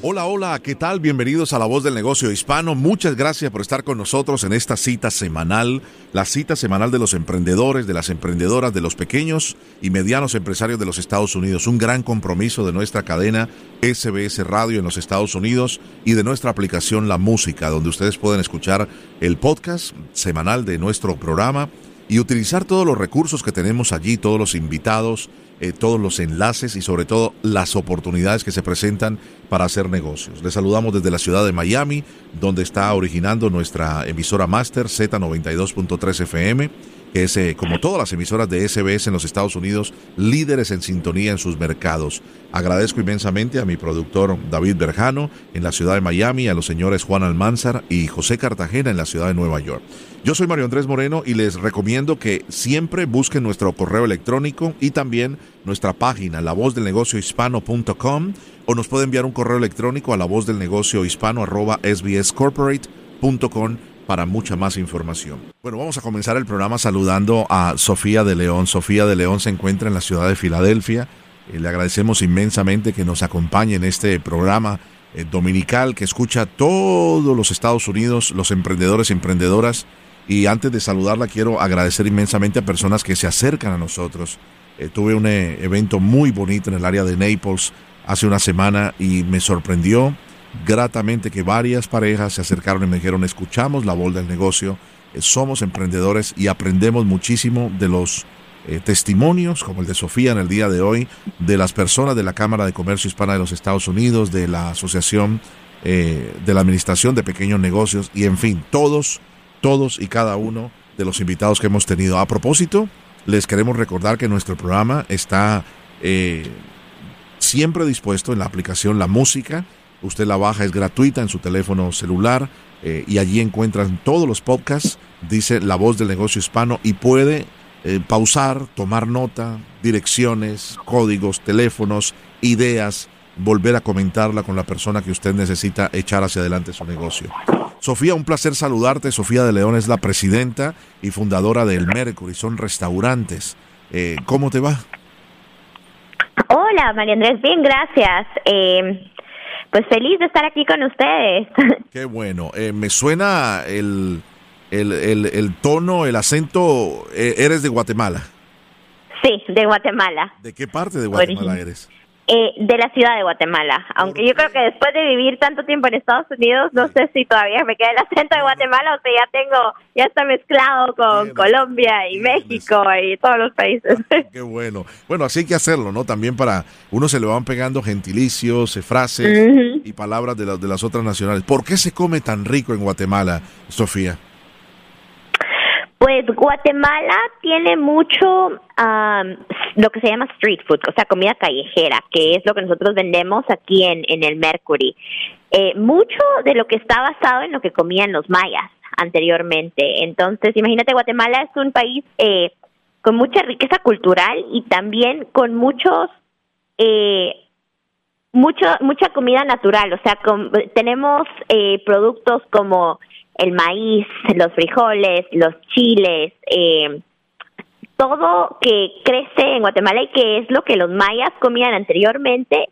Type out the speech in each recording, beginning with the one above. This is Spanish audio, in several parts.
Hola, hola, ¿qué tal? Bienvenidos a La Voz del Negocio Hispano. Muchas gracias por estar con nosotros en esta cita semanal, la cita semanal de los emprendedores, de las emprendedoras, de los pequeños y medianos empresarios de los Estados Unidos. Un gran compromiso de nuestra cadena SBS Radio en los Estados Unidos y de nuestra aplicación La Música, donde ustedes pueden escuchar el podcast semanal de nuestro programa y utilizar todos los recursos que tenemos allí, todos los invitados, eh, todos los enlaces y sobre todo las oportunidades que se presentan para hacer negocios. Les saludamos desde la ciudad de Miami, donde está originando nuestra emisora Master Z92.3 FM que es, eh, como todas las emisoras de SBS en los Estados Unidos, líderes en sintonía en sus mercados. Agradezco inmensamente a mi productor David Berjano en la ciudad de Miami, a los señores Juan Almanzar y José Cartagena en la ciudad de Nueva York. Yo soy Mario Andrés Moreno y les recomiendo que siempre busquen nuestro correo electrónico y también nuestra página, lavozdelnegociohispano.com o nos puede enviar un correo electrónico a lavozdelnegociohispano.sbscorporate.com para mucha más información. Bueno, vamos a comenzar el programa saludando a Sofía de León. Sofía de León se encuentra en la ciudad de Filadelfia. Eh, le agradecemos inmensamente que nos acompañe en este programa eh, dominical que escucha todos los Estados Unidos, los emprendedores y emprendedoras. Y antes de saludarla, quiero agradecer inmensamente a personas que se acercan a nosotros. Eh, tuve un evento muy bonito en el área de Naples hace una semana y me sorprendió gratamente que varias parejas se acercaron y me dijeron, escuchamos la voz del negocio, eh, somos emprendedores y aprendemos muchísimo de los eh, testimonios, como el de Sofía en el día de hoy, de las personas de la Cámara de Comercio Hispana de los Estados Unidos, de la Asociación eh, de la Administración de Pequeños Negocios y en fin, todos, todos y cada uno de los invitados que hemos tenido. A propósito, les queremos recordar que nuestro programa está siempre dispuesto en la aplicación La Música, Usted la baja, es gratuita en su teléfono celular eh, y allí encuentran todos los podcasts, dice La Voz del Negocio Hispano y puede eh, pausar, tomar nota, direcciones, códigos, teléfonos, ideas, volver a comentarla con la persona que usted necesita echar hacia adelante su negocio. Sofía, un placer saludarte. Sofía de León es la presidenta y fundadora del Mercury, son restaurantes. Eh, ¿Cómo te va? Hola, María Andrés, bien, gracias. Pues feliz de estar aquí con ustedes. Qué bueno. Eh, me suena el, el, el, tono, el acento. Eh, ¿Eres de Guatemala? Sí, de Guatemala. ¿De qué parte de Guatemala eres? Eh, de la ciudad de Guatemala. Aunque yo creo que después de vivir tanto tiempo en Estados Unidos, no sé si todavía me queda el acento de Guatemala o si ya tengo, ya está mezclado con Colombia y México y todos los países. Qué bueno. Bueno, así hay que hacerlo, ¿no? También para uno se le van pegando gentilicios, eh, frases y palabras de, de las otras nacionales. ¿Por qué se come tan rico en Guatemala, Sofía? Pues Guatemala tiene mucho lo que se llama street food, o sea, comida callejera, que es lo que nosotros vendemos aquí en, en el Mercury. Eh, mucho de lo que está basado en lo que comían los mayas anteriormente. Entonces, imagínate, Guatemala es un país eh, con mucha riqueza cultural y también con muchos... Eh, mucho, mucha comida natural, o sea, tenemos eh, productos como el maíz, los frijoles, los chiles, eh, todo que crece en Guatemala y que es lo que los mayas comían anteriormente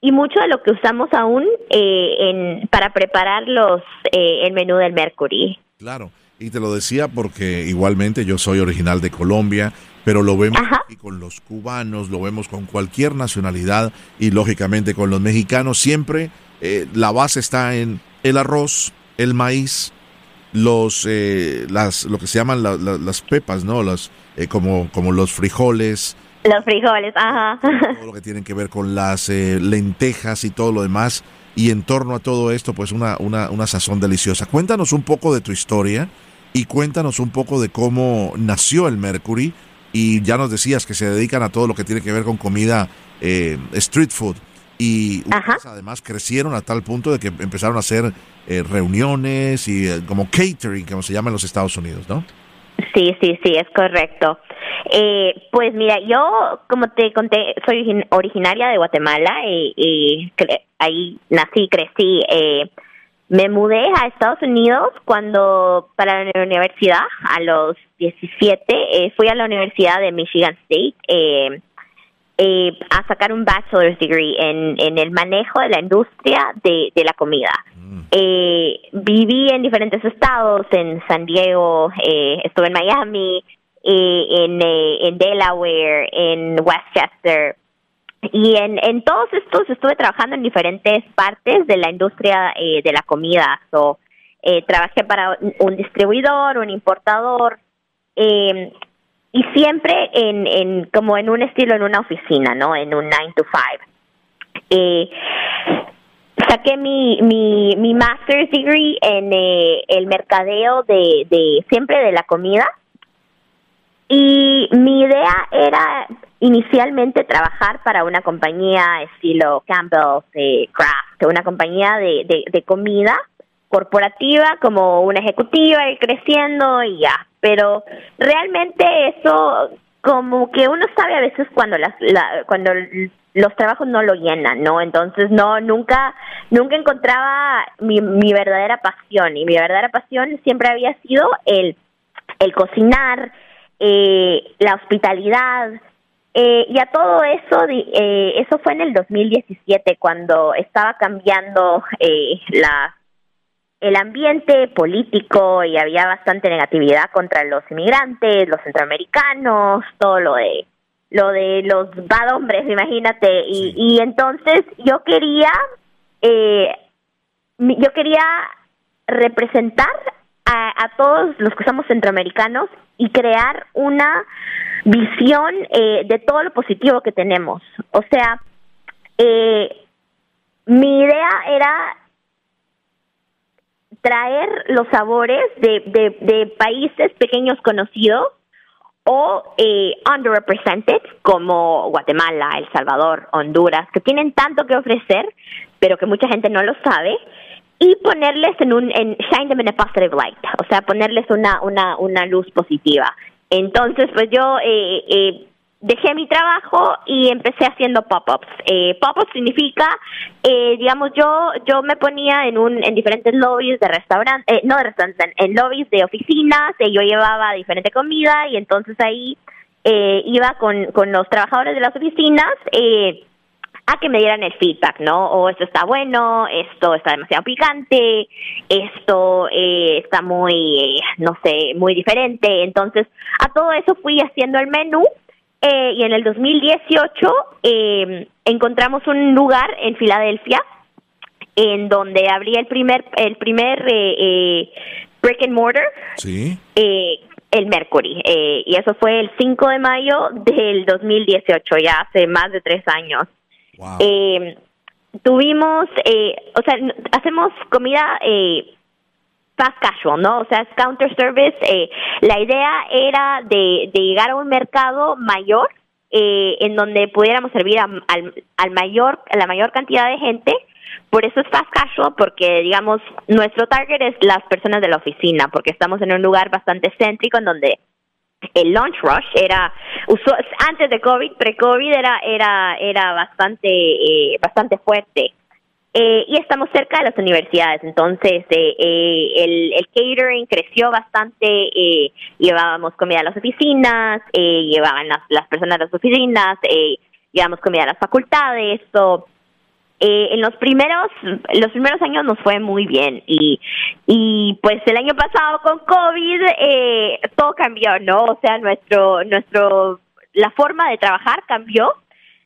y mucho de lo que usamos aún eh, en, para preparar los, eh, el menú del Mercury. Claro, y te lo decía porque igualmente yo soy original de Colombia, pero lo vemos aquí con los cubanos, lo vemos con cualquier nacionalidad y lógicamente con los mexicanos. Siempre la base está en el arroz, el maíz, los eh, las lo que se llaman las pepas, ¿no? Las eh, como como los frijoles. Los frijoles, ajá. Todo lo que tienen que ver con las eh, lentejas y todo lo demás. Y en torno a todo esto, pues una, una, una sazón deliciosa. Cuéntanos un poco de tu historia y cuéntanos un poco de cómo nació el Mercury. Y ya nos decías que se dedican a todo lo que tiene que ver con comida street food. Y además crecieron a tal punto de que empezaron a hacer eh, reuniones y eh, como catering, como se llama en los Estados Unidos, ¿no? Sí, sí, sí, es correcto. Eh, pues mira, yo, como te conté, soy originaria de Guatemala y, ahí nací, crecí. Eh, me mudé a Estados Unidos cuando, para la universidad, a los 17, eh, fui a la Universidad de Michigan State eh, a sacar un bachelor's degree en, en el manejo de la industria de, de la comida. Mm. Eh, viví en diferentes estados, en San Diego, eh, estuve en Miami, eh, en, eh, en Delaware, en Westchester, y en, en todos estos estuve trabajando en diferentes partes de la industria eh, de la comida. So, eh, trabajé para un distribuidor, un importador, eh, y siempre en, en como en un estilo en una oficina, ¿no? En un 9 to 5. Eh, saqué mi, mi, mi master's degree en eh, el mercadeo de, de siempre de la comida y mi idea era inicialmente trabajar para una compañía estilo Campbell de Kraft, una compañía de, de, comida corporativa como una ejecutiva y creciendo y ya. Pero realmente eso como que uno sabe a veces cuando las cuando los trabajos no lo llenan, ¿no? Entonces no nunca nunca encontraba mi, mi verdadera pasión y mi verdadera pasión siempre había sido el el cocinar, eh, la hospitalidad, eh, y a todo eso, eh, eso fue en el 2017 cuando estaba cambiando eh, la el ambiente político y había bastante negatividad contra los inmigrantes, los centroamericanos, todo lo de lo de los bad hombres, imagínate. Y, y entonces yo quería eh, yo quería representar a, todos los que somos centroamericanos y crear una visión eh, de todo lo positivo que tenemos. O sea, eh, mi idea era traer los sabores de, de, países pequeños conocidos o eh, underrepresented como Guatemala, El Salvador, Honduras, que tienen tanto que ofrecer, pero que mucha gente no lo sabe y ponerles en un en shine them in a positive light, o sea, ponerles una una una luz positiva. Entonces, pues yo eh, eh, dejé mi trabajo y empecé haciendo pop-ups. Eh, pop-ups significa, eh, digamos, yo yo me ponía en un en diferentes lobbies de restaurantes, eh, no de restaurantes, en, lobbies de oficinas, yo llevaba diferente comida y entonces ahí iba con, con los trabajadores de las oficinas. Eh, a que me dieran el feedback, ¿no? O esto está bueno, esto está demasiado picante, esto eh, está muy, no sé, muy diferente. Entonces, a todo eso fui haciendo el menú eh, y en el 2018 eh, encontramos un lugar en Filadelfia en donde abrí el primer, el primer eh, eh brick and mortar. Sí. Eh, el Mercury. Eh, y eso fue el 5 de mayo del 2018, ya hace más de tres años. Eh, tuvimos, eh, o sea, hacemos comida eh, fast casual, ¿no? O sea, es counter service. Eh, la idea era de, llegar a un mercado mayor eh, en donde pudiéramos servir a, al, mayor, a la mayor cantidad de gente. Por eso es fast casual, porque digamos, nuestro target es las personas de la oficina, porque estamos en un lugar bastante céntrico en donde el launch rush era antes de COVID, pre-COVID era era era bastante eh, bastante fuerte. Eh, y estamos cerca de las universidades, entonces eh, eh el, el, catering creció bastante, eh, llevábamos comida a las oficinas, eh, llevaban las, las personas a las oficinas, eh, llevábamos comida a las facultades, so, en los primeros los primeros años nos fue muy bien y y pues el año pasado con covid eh, todo cambió no o sea nuestro nuestro la forma de trabajar cambió.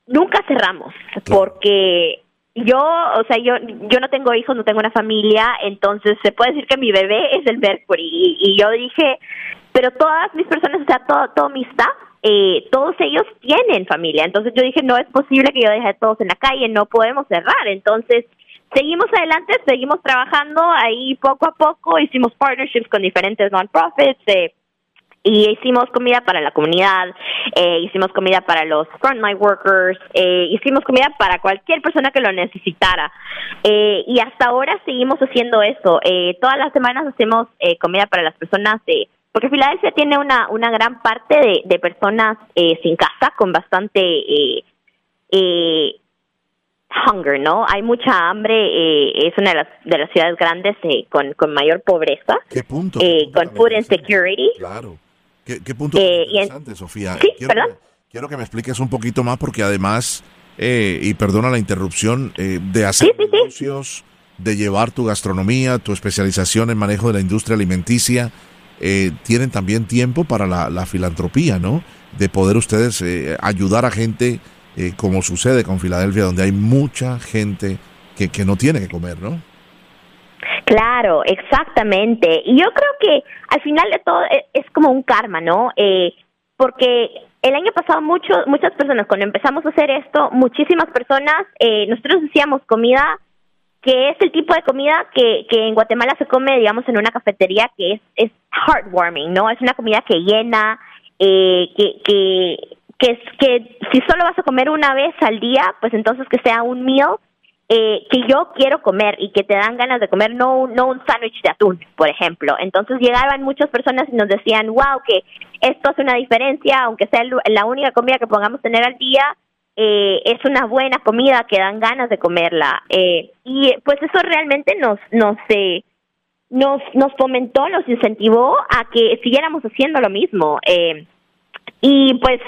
Nunca cerramos porque yo o sea yo yo no tengo hijos no tengo una familia entonces se puede decir que mi bebé es el Mercury y, y yo dije pero todas mis personas o sea todo todo mi staff eh, todos ellos tienen familia. Entonces yo dije, no es posible que yo deje a todos en la calle, no podemos cerrar. Entonces seguimos adelante, seguimos trabajando ahí poco a poco, hicimos partnerships con diferentes non-profits. Eh, y hicimos comida para la comunidad, eh, hicimos comida para los frontline workers, eh, hicimos comida para cualquier persona que lo necesitara. Eh, y hasta ahora seguimos haciendo eso. todas las semanas hacemos comida para las personas de porque Filadelfia tiene una, una gran parte de, de personas sin casa, con bastante eh, hunger, ¿no? Hay mucha hambre, es una de las, de las ciudades grandes con, con mayor pobreza. ¿Qué punto? con food insecurity. Claro. ¿Qué, punto eh, interesante, Sofía? quiero, Que, quiero que me expliques un poquito más porque además, eh, y perdona la interrupción, eh, de hacer negocios, de llevar tu gastronomía, tu especialización en manejo de la industria alimenticia, eh, tienen también tiempo para la, filantropía, ¿no? De poder ustedes ayudar a gente como sucede con Filadelfia, donde hay mucha gente que, que no tiene que comer, ¿no? Claro, exactamente. Y yo creo que al final de todo e, es, como un karma, ¿no? Eh, porque el año pasado muchos, muchas personas, cuando empezamos a hacer esto, muchísimas personas, eh, nosotros hacíamos comida que es el tipo de comida que, que en Guatemala se come, digamos, en una cafetería que es, es heartwarming, ¿no? Es una comida que llena, eh, que, que, que, que si solo vas a comer una vez al día, pues entonces que sea un meal eh, que yo quiero comer y que te dan ganas de comer, no, no un sándwich de atún, por ejemplo. Entonces llegaban muchas personas y nos decían, wow, que esto hace una diferencia, aunque sea la única comida que podamos tener al día, eh, es una buena comida que dan ganas de comerla. Eh, y pues eso realmente nos, nos, eh, nos, nos fomentó, nos incentivó a que siguiéramos haciendo lo mismo. Eh, y pues,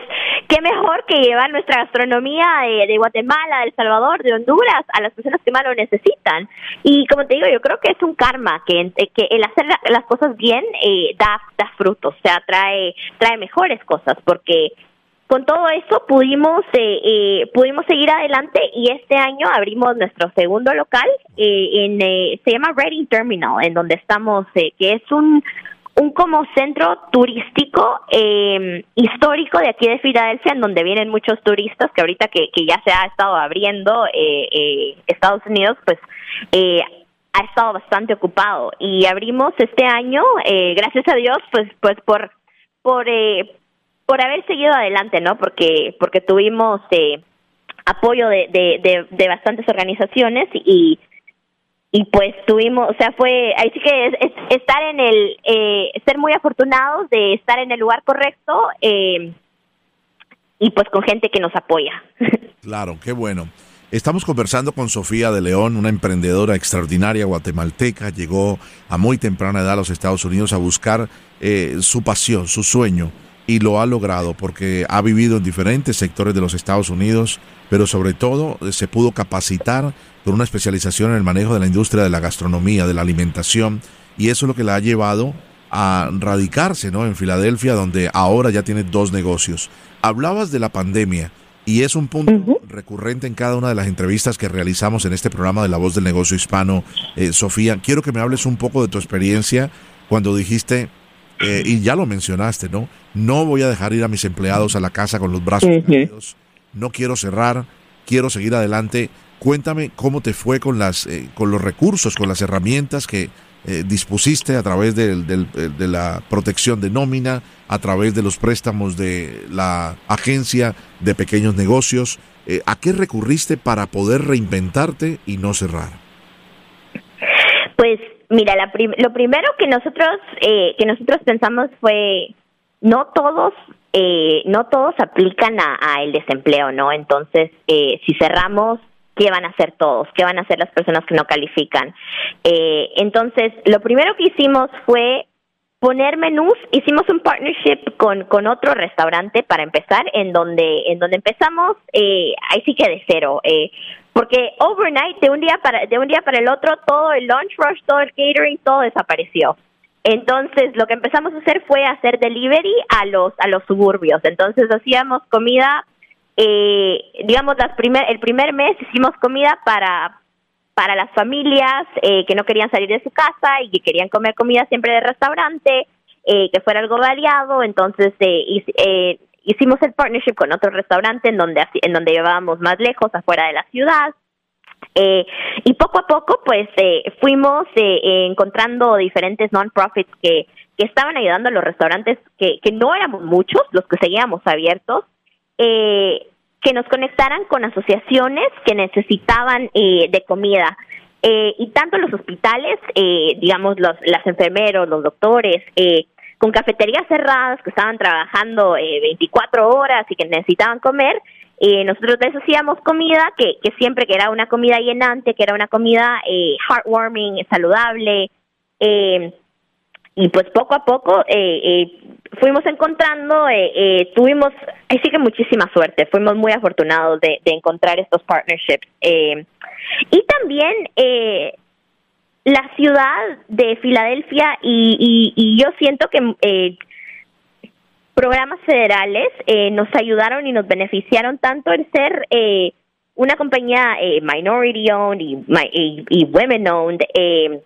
qué mejor que llevar nuestra gastronomía de, Guatemala, de El Salvador, de Honduras a las personas que más lo necesitan. Y como te digo, yo creo que es un karma, que, que el hacer las cosas bien eh, da, da frutos, o sea, trae, trae mejores cosas, porque con todo eso pudimos eh, eh, pudimos seguir adelante y este año abrimos nuestro segundo local en se llama Reading Terminal en donde estamos que es un un como centro turístico eh, histórico de aquí de Filadelfia, en donde vienen muchos turistas, que ahorita que, que ya se ha estado abriendo eh, eh, Estados Unidos, pues eh, ha estado bastante ocupado. Y abrimos este año, eh, gracias a Dios, pues, pues por, por, eh, por haber seguido adelante, ¿no? Porque, porque tuvimos apoyo de, de, de bastantes organizaciones y y pues tuvimos, o sea, fue, ahí sí que es, estar en el, eh, ser muy afortunados de estar en el lugar correcto eh, y pues con gente que nos apoya. Claro, qué bueno. Estamos conversando con Sofía de León, una emprendedora extraordinaria guatemalteca. Llegó a muy temprana edad a los Estados Unidos a buscar eh, su pasión, su sueño, y lo ha logrado porque ha vivido en diferentes sectores de los Estados Unidos, pero sobre todo se pudo capacitar con una especialización en el manejo de la industria de la gastronomía, de la alimentación, y eso es lo que la ha llevado a radicarse ¿no? en Filadelfia, donde ahora ya tiene dos negocios. Hablabas de la pandemia y es un punto recurrente en cada una de las entrevistas que realizamos en este programa de La Voz del Negocio Hispano. Eh, Sofía, quiero que me hables un poco de tu experiencia cuando dijiste, eh, y ya lo mencionaste, ¿no? No voy a dejar ir a mis empleados a la casa con los brazos uh no quiero cerrar, quiero seguir adelante. Cuéntame cómo te fue con, las, eh, con los recursos, con las herramientas que eh, dispusiste a través de la protección de nómina, a través de los préstamos de la agencia de pequeños negocios. ¿A qué recurriste para poder reinventarte y no cerrar? Pues mira, lo primero que nosotros que nosotros pensamos fue no todos eh, no todos aplican a, el desempleo, ¿no? Entonces, eh, si cerramos, ¿qué van a hacer todos? ¿Qué van a hacer las personas que no califican? Eh, entonces, lo primero que hicimos fue poner menús, hicimos un partnership con, con otro restaurante para empezar, en donde, en donde empezamos, eh, ahí sí que de cero, eh, porque overnight, de un día para, de un día para el otro, todo el lunch rush, todo el catering, todo desapareció. Entonces, lo que empezamos a hacer fue hacer delivery a los a los suburbios. Entonces, hacíamos comida, eh, digamos, las primer, el primer mes hicimos comida para para las familias eh, que no querían salir de su casa y que querían comer comida siempre de restaurante, eh, que fuera algo variado. Entonces, eh, hicimos el partnership con otro restaurante en donde en donde llevábamos más lejos, afuera de la ciudad. Eh, y poco a poco, pues, eh, fuimos eh, encontrando diferentes non-profits que, que estaban ayudando a los restaurantes, que, que no éramos muchos los que seguíamos abiertos, eh, que nos conectaran con asociaciones que necesitaban eh, de comida. Eh, y tanto los hospitales, digamos, los las enfermeros, los doctores, con cafeterías cerradas que estaban trabajando eh, 24 horas y que necesitaban comer, eh, nosotros les hacíamos comida que, que siempre que era una comida llenante, que era una comida eh, heartwarming, saludable, eh, y pues poco a poco eh, eh, fuimos encontrando, eh, tuvimos, sí que muchísima suerte, fuimos muy afortunados de, de encontrar estos partnerships. Y también la ciudad de Filadelfia y, y, y yo siento que eh, programas federales eh, nos ayudaron y nos beneficiaron tanto en ser eh, una compañía eh, minority owned y, y, y women owned eh,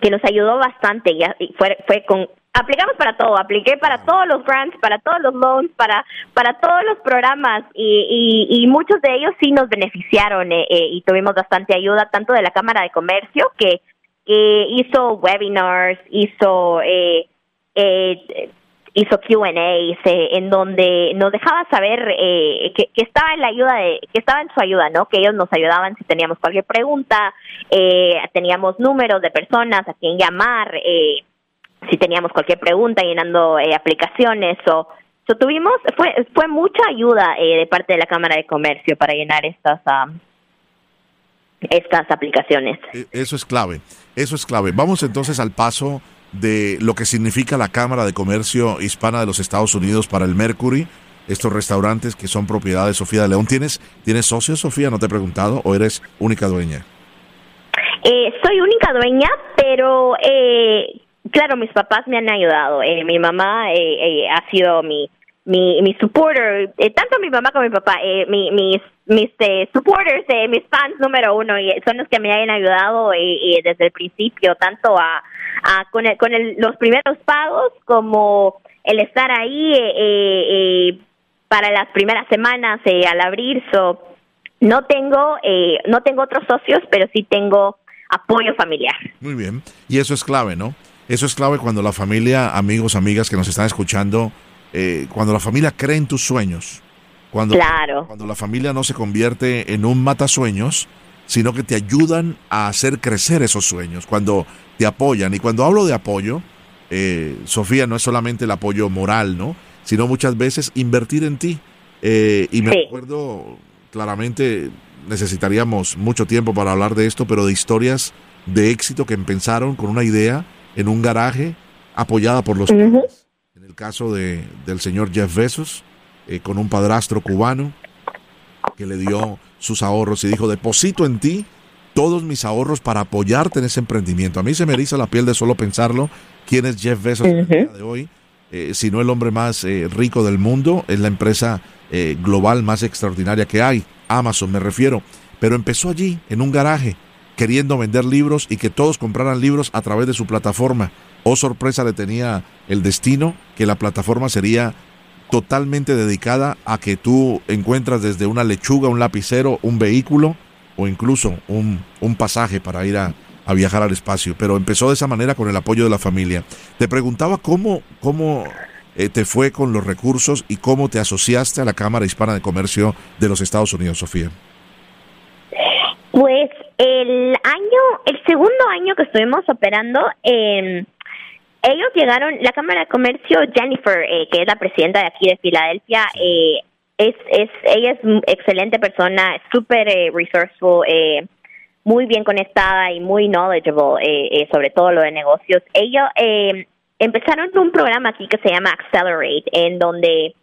que nos ayudó bastante. Y, fue, fue con aplicamos para todo, apliqué para todos los grants, para todos los loans, para para todos los programas. Y, y, y muchos de ellos sí nos beneficiaron eh, eh, y tuvimos bastante ayuda tanto de la Cámara de Comercio que que hizo webinars, hizo eh, eh, hizo Q&A en donde nos dejaba saber eh, que, que, estaba en la ayuda de que estaba en su ayuda no que ellos nos ayudaban si teníamos cualquier pregunta eh, teníamos números de personas a quien llamar eh, si teníamos cualquier pregunta llenando aplicaciones o so, tuvimos fue fue mucha ayuda eh, de parte de la Cámara de Comercio para llenar estas um, estas aplicaciones. E, eso es clave eso es clave vamos entonces al paso de lo que significa la Cámara de Comercio Hispana de los Estados Unidos para el Mercury, estos restaurantes que son propiedad de Sofía de León. ¿Tienes, ¿tienes socios, Sofía? No te he preguntado, o eres única dueña? Eh, soy única dueña, pero eh, claro, mis papás me han ayudado. Eh, mi mamá eh, ha sido mi, mi, mi supporter, tanto mi mamá como mi papá, mi, mis, mis supporters, mis fans número uno, y son los que me han ayudado desde el principio, tanto a uh, con, el, con el, los primeros pagos como el estar ahí eh, eh, para las primeras semanas eh, al abrir. So, no tengo no tengo otros socios, pero sí tengo apoyo familiar. Muy bien, y eso es clave, ¿no? Eso es clave cuando la familia, amigos, amigas que nos están escuchando, cuando la familia cree en tus sueños, cuando, claro. cuando la familia no se convierte en un matasueños, sino que te ayudan a hacer crecer esos sueños, cuando te apoyan. Y cuando hablo de apoyo, eh, Sofía, no es solamente el apoyo moral, ¿no? Sino muchas veces invertir en ti. Eh, y me sí. acuerdo claramente, necesitaríamos mucho tiempo para hablar de esto, pero de historias de éxito que empezaron con una idea en un garaje apoyada por los uh -huh. El caso de, del señor Jeff Bezos, eh, con un padrastro cubano que le dio sus ahorros y dijo, deposito en ti todos mis ahorros para apoyarte en ese emprendimiento. A mí se me eriza la piel de solo pensarlo. ¿Quién es Jeff Bezos uh -huh. el día de hoy? Eh, si no el hombre más eh, rico del mundo, es la empresa eh, global más extraordinaria que hay. Amazon me refiero. Pero empezó allí, en un garaje, queriendo vender libros y que todos compraran libros a través de su plataforma. Oh sorpresa le tenía el destino que la plataforma sería totalmente dedicada a que tú encuentras desde una lechuga, un lapicero, un vehículo o incluso un, un pasaje para ir a, viajar al espacio. Pero empezó de esa manera con el apoyo de la familia. Te preguntaba cómo, cómo eh, te fue con los recursos y cómo te asociaste a la Cámara Hispana de Comercio de los Estados Unidos, Sofía. Pues el año, el segundo año que estuvimos operando, eh, ellos llegaron, la Cámara de Comercio, Jennifer, eh, que es la presidenta de aquí de Filadelfia, eh, es, es, ella es excelente persona, súper eh, resourceful, eh, muy bien conectada y muy knowledgeable eh, sobre todo lo de negocios. Ellos empezaron un programa aquí que se llama Accelerate, en donde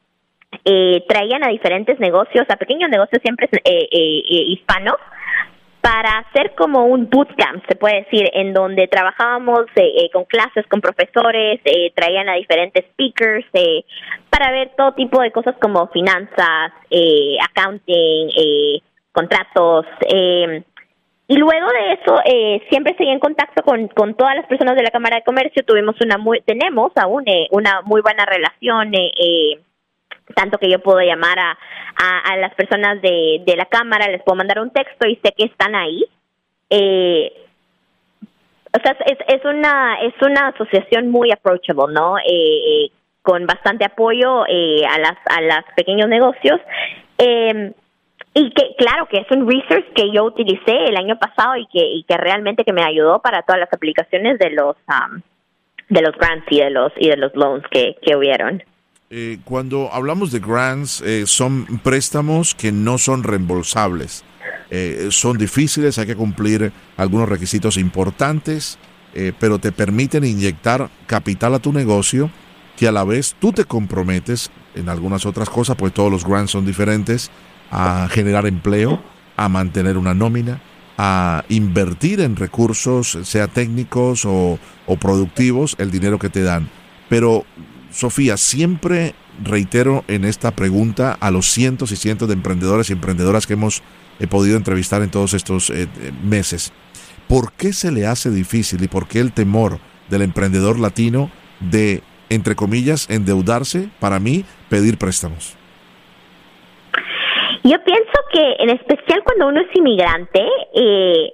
traían a diferentes negocios, a pequeños negocios siempre hispanos, para hacer como un bootcamp, se puede decir, en donde trabajábamos eh, eh, con clases, con profesores, eh, traían a diferentes speakers para ver todo tipo de cosas como finanzas, accounting, contratos. y luego de eso, siempre seguí en contacto con, con todas las personas de la Cámara de Comercio. Tuvimos una muy, tenemos aún una muy buena relación. Eh, tanto que yo puedo llamar a, a, las personas de, de, la cámara, les puedo mandar un texto y sé que están ahí. Eh, o sea, es, es una es una asociación muy approachable, ¿no? Eh, con bastante apoyo eh, a las a los pequeños negocios. Eh, y que claro que es un research que yo utilicé el año pasado y que, y que realmente que me ayudó para todas las aplicaciones de los um, de los grants y de los y de los loans que, que hubieron. Eh, cuando hablamos de grants, eh, son préstamos que no son reembolsables. Eh, son difíciles, hay que cumplir algunos requisitos importantes, pero te permiten inyectar capital a tu negocio que a la vez tú te comprometes en algunas otras cosas, pues todos los grants son diferentes, a generar empleo, a mantener una nómina, a invertir en recursos, sea técnicos o, o productivos, el dinero que te dan. Pero Sofía, siempre reitero en esta pregunta a los cientos y cientos de emprendedores y emprendedoras que hemos podido entrevistar en todos estos eh, eh, meses. ¿Por qué se le hace difícil y por qué el temor del emprendedor latino de, entre comillas, endeudarse, para mí, pedir préstamos? Yo pienso que en especial cuando uno es inmigrante, eh,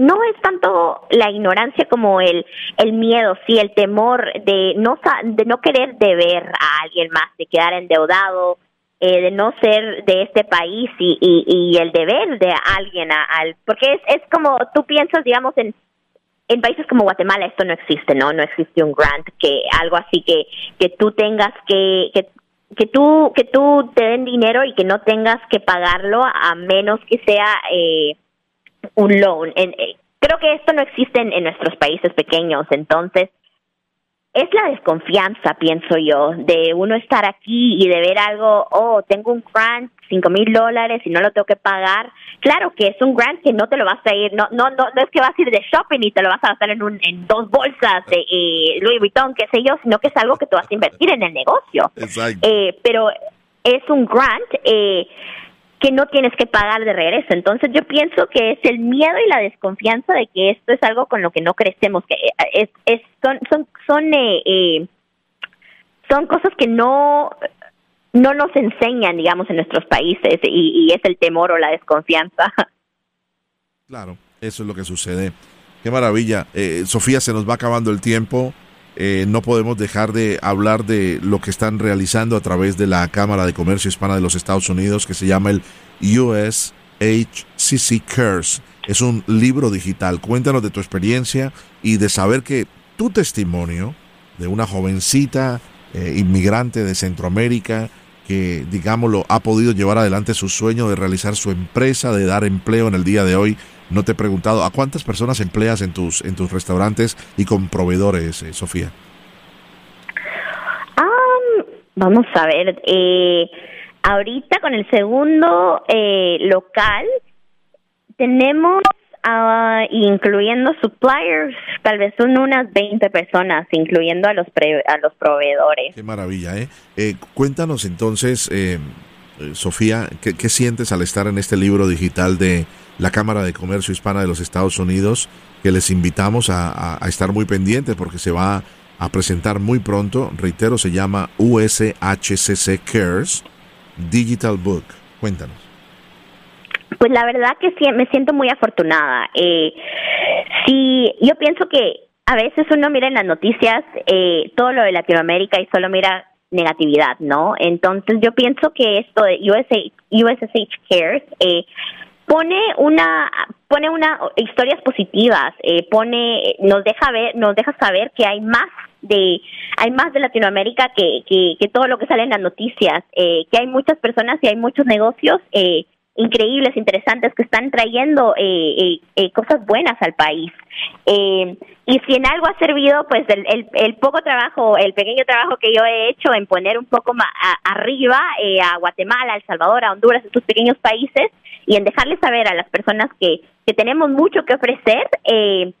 no es tanto la ignorancia como el, el miedo, sí, el temor de no, de no querer deber a alguien más, de quedar endeudado, eh, de no ser de este país y, y, el deber de alguien al porque es, es como tú piensas digamos en en países como Guatemala esto no existe no no existe un grant que algo así que que tú tengas que que que tú que tú te den dinero y que no tengas que pagarlo a menos que sea eh, un loan. En, eh, creo que esto no existe en, nuestros países pequeños, entonces es la desconfianza, pienso yo, de uno estar aquí y de ver algo, oh, tengo un grant, cinco mil dólares y no lo tengo que pagar. Claro que es un grant que no te lo vas a ir, no, no, no, no es que vas a ir de shopping y te lo vas a gastar en, un, en dos bolsas de eh, Louis Vuitton, qué sé yo, sino que es algo que tú vas a invertir en el negocio. Eh, pero es un grant eh, que no tienes que pagar de regreso. Entonces yo pienso que es el miedo y la desconfianza de que esto es algo con lo que no crecemos, que es, es son son son eh, eh, son cosas que no no nos enseñan, digamos, en nuestros países y, y es el temor o la desconfianza. Claro, eso es lo que sucede. Qué maravilla. Eh, Sofía, se nos va acabando el tiempo. Eh, no podemos dejar de hablar de lo que están realizando a través de la Cámara de Comercio Hispana de los Estados Unidos, que se llama el USHCC Cares. Es un libro digital. Cuéntanos de tu experiencia y de saber que tu testimonio de una jovencita eh, inmigrante de Centroamérica que, digámoslo, ha podido llevar adelante su sueño de realizar su empresa, de dar empleo en el día de hoy, no te he preguntado, ¿a cuántas personas empleas en tus, en tus restaurantes y con proveedores, eh, Sofía? vamos a ver, eh, ahorita con el segundo eh, local tenemos, uh, incluyendo suppliers, tal vez son unas 20 personas, incluyendo a los, a los proveedores. Qué maravilla, ¿eh? eh cuéntanos entonces, Sofía, ¿qué, ¿qué sientes al estar en este libro digital de la Cámara de Comercio Hispana de los Estados Unidos, que les invitamos a, estar muy pendientes porque se va a presentar muy pronto. Reitero, se llama USHCC Cares Digital Book. Cuéntanos. Pues la verdad que me siento muy afortunada. Eh, sí, yo pienso que a veces uno mira en las noticias eh, todo lo de Latinoamérica y solo mira negatividad, ¿no? Entonces yo pienso que esto de USH Cares eh, pone una pone una historias positivas eh, pone nos deja ver nos deja saber que hay más de hay más de Latinoamérica que, que, todo lo que sale en las noticias eh, que hay muchas personas y hay muchos negocios eh, increíbles interesantes que están trayendo cosas buenas al país y si en algo ha servido pues el, el, poco trabajo el pequeño trabajo que yo he hecho en poner un poco más arriba a Guatemala El Salvador a Honduras estos pequeños países y en dejarles saber a las personas que, tenemos mucho que ofrecer, eh,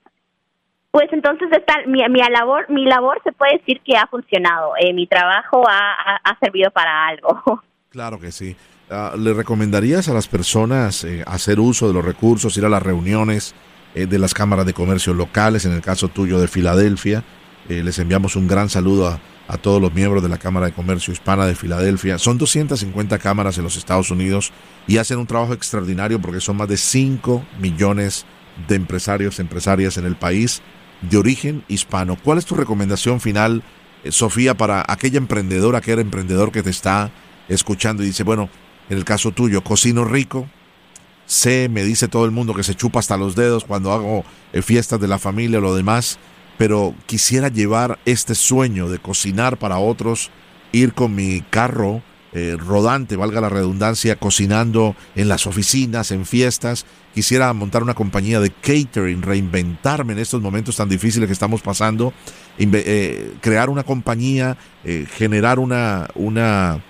pues entonces está, mi, mi, labor, mi labor se puede decir que ha funcionado, eh, mi trabajo ha, ha, servido para algo. Claro que sí. Uh, ¿Le recomendarías a las personas eh, hacer uso de los recursos, ir a las reuniones de las cámaras de comercio locales, en el caso tuyo de Filadelfia? les enviamos un gran saludo a, a todos los miembros de la Cámara de Comercio Hispana de Filadelfia. Son 250 cámaras en los Estados Unidos y hacen un trabajo extraordinario porque son más de 5 millones de empresarios, empresarias en el país de origen hispano. ¿Cuál es tu recomendación final, eh, Sofía, para aquella emprendedora, aquel emprendedor que te está escuchando y dice, bueno, en el caso tuyo, cocino rico, sé, me dice todo el mundo que se chupa hasta los dedos cuando hago eh, fiestas de la familia o lo demás, pero quisiera llevar este sueño de cocinar para otros, ir con mi carro eh, rodante, valga la redundancia, cocinando en las oficinas, en fiestas. Quisiera montar una compañía de catering, reinventarme en estos momentos tan difíciles que estamos pasando, eh, crear una compañía, generar una, una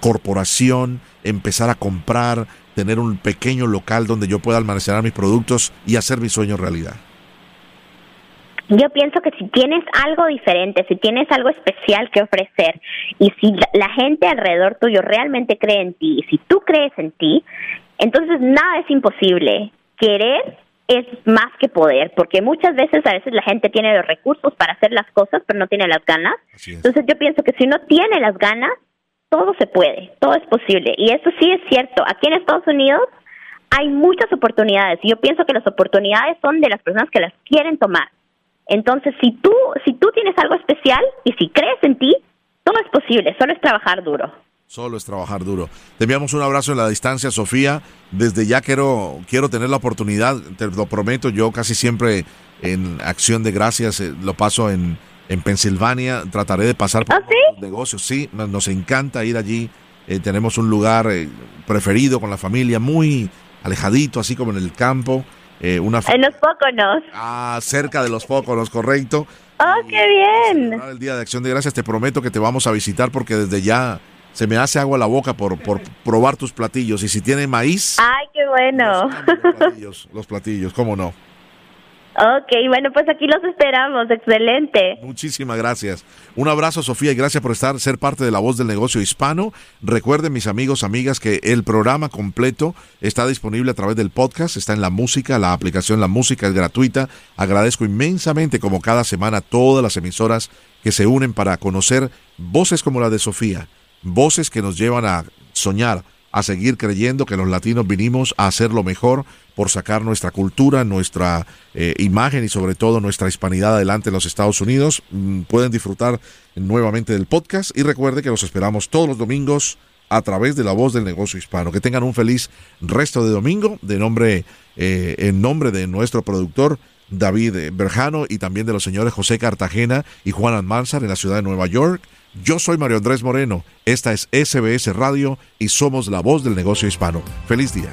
corporación, empezar a comprar, tener un pequeño local donde yo pueda almacenar mis productos y hacer mi sueño realidad. Yo pienso que si tienes algo diferente, si tienes algo especial que ofrecer y si la gente alrededor tuyo realmente cree en ti y si tú crees en ti, entonces nada es imposible. Querer es más que poder, porque muchas veces a veces la gente tiene los recursos para hacer las cosas, pero no tiene las ganas. Entonces yo pienso que si uno tiene las ganas, todo se puede, todo es posible. Y eso sí es cierto. Aquí en Estados Unidos hay muchas oportunidades y yo pienso que las oportunidades son de las personas que las quieren tomar. Entonces, si tú, si tú tienes algo especial y si crees en ti, todo es posible, solo es trabajar duro. Solo es trabajar duro. Te enviamos un abrazo en la distancia, Sofía. Desde ya quiero, quiero tener la oportunidad, te lo prometo, yo casi siempre en acción de gracias eh, lo paso en, en Pensilvania. Trataré de pasar por ¿Ah, los negocios. Sí, nos, encanta ir allí. Eh, tenemos un lugar eh, preferido con la familia, muy alejadito, así como en el campo. Eh, una en los Póconos. Ah, cerca de los Póconos, correcto. ¡Oh, qué bien! El Día de Acción de Gracias te prometo que te vamos a visitar porque desde ya se me hace agua la boca por, por probar tus platillos. Y si tiene maíz... ¡Ay, qué bueno! Los platillos, los platillos, cómo no. Ok, bueno, pues aquí los esperamos. Excelente. Muchísimas gracias. Un abrazo, Sofía, y gracias por estar, ser parte de la voz del negocio hispano. Recuerden, mis amigos, amigas, que el programa completo está disponible a través del podcast, está en la música, la aplicación La Música es gratuita. Agradezco inmensamente, como cada semana, todas las emisoras que se unen para conocer voces como la de Sofía, voces que nos llevan a soñar a seguir creyendo que los latinos vinimos a hacer lo mejor por sacar nuestra cultura, nuestra eh, imagen y sobre todo nuestra hispanidad adelante en los Estados Unidos. Mm, pueden disfrutar nuevamente del podcast y recuerde que los esperamos todos los domingos a través de la voz del negocio hispano. Que tengan un feliz resto de domingo de nombre, eh, en nombre de nuestro productor David Berjano y también de los señores José Cartagena y Juan Almanzar en la ciudad de Nueva York. Yo soy Mario Andrés Moreno, esta es SBS Radio y somos la voz del negocio hispano. Feliz día.